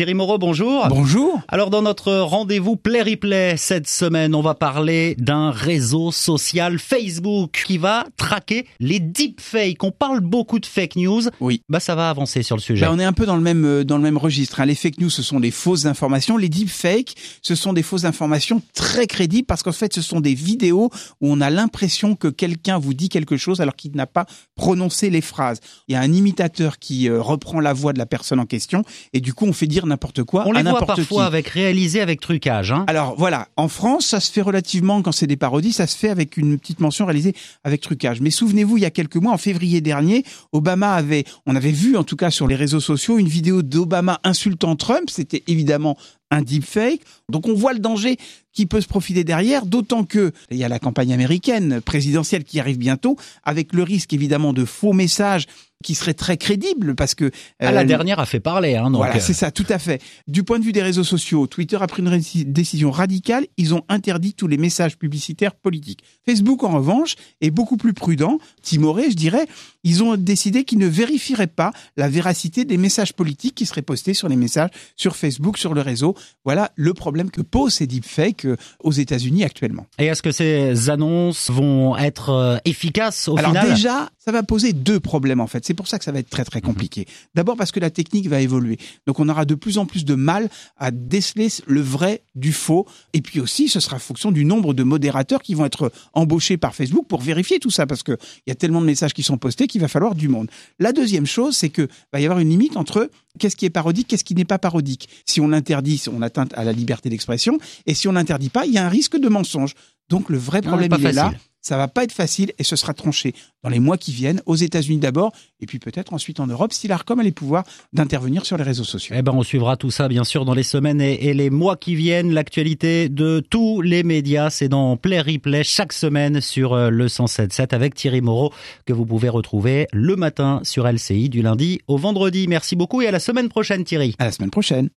Thierry Moreau, bonjour. Bonjour. Alors dans notre rendez-vous Play Replay cette semaine, on va parler d'un réseau social Facebook qui va traquer les deepfakes. On parle beaucoup de fake news. Oui. Bah ça va avancer sur le sujet. Bah, on est un peu dans le même euh, dans le même registre. hein. Les fake news, ce sont des fausses informations. Les deepfakes, ce sont des fausses informations très crédibles parce qu'en fait, ce sont des vidéos où on a l'impression que quelqu'un vous dit quelque chose alors qu'il n'a pas prononcé les phrases. Il y a un imitateur qui euh, reprend la voix de la personne en question et du coup, on fait dire n'importe quoi on à les voit qui. parfois avec réalisé avec trucage. Hein. Alors voilà, en France, ça se fait relativement quand c'est des parodies, ça se fait avec une petite mention réalisée avec trucage. Mais souvenez-vous, il y a quelques mois, en février dernier, Obama avait, on avait vu en tout cas sur les réseaux sociaux une vidéo d'Obama insultant Trump. C'était évidemment un deepfake. Donc on voit le danger qui peut se profiter derrière, d'autant que il y a la campagne américaine présidentielle qui arrive bientôt, avec le risque évidemment de faux messages qui seraient très crédibles parce que Ah, la euh, dernière a fait parler. Hein, donc, voilà, euh, c'est ça, tout à fait. Du point de vue des réseaux sociaux, Twitter a pris une décision radicale. Ils ont interdit tous les messages publicitaires politiques. Facebook, en revanche, est beaucoup plus prudent, timoré, je dirais. Ils ont décidé qu'ils ne vérifieraient pas la véracité des messages politiques qui seraient postés sur les messages sur Facebook, sur le réseau. Voilà le problème que posent ces deepfakes euh, aux États-Unis actuellement. Et est-ce que ces annonces vont être euh, efficaces au Alors final? déjà, ça va poser deux problèmes en fait. C'est pour ça que ça va être très très compliqué. D'abord parce que la technique va évoluer. Donc on aura de plus en plus de mal à déceler le vrai du faux. Et puis aussi, ce sera fonction du nombre de modérateurs qui vont être embauchés par Facebook pour vérifier tout ça parce que il y a tellement de messages qui sont postés qu'il va falloir du monde. La deuxième chose, c'est que va y avoir une limite entre qu'est-ce qui est parodique, qu'est-ce qui n'est pas parodique. Si on l'interdit, on atteint à la liberté d'expression. Et si on l'interdit pas, il y a un risque de mensonge. Donc le vrai problème, il est là. Ça va pas être facile et ce sera tranché dans les mois qui viennent, aux États-Unis d'abord, et puis peut-être ensuite en Europe, si l'ARCOM a les pouvoirs d'intervenir sur les réseaux sociaux. Eh ben, on suivra tout ça, bien sûr, dans les semaines et, et les mois qui viennent. L'actualité de tous les médias, c'est dans Play Replay chaque semaine sur euh, le 107.7 avec Thierry Moreau, que vous pouvez retrouver le matin sur LCI du lundi au vendredi. Merci beaucoup et à la semaine prochaine, Thierry. À la semaine prochaine.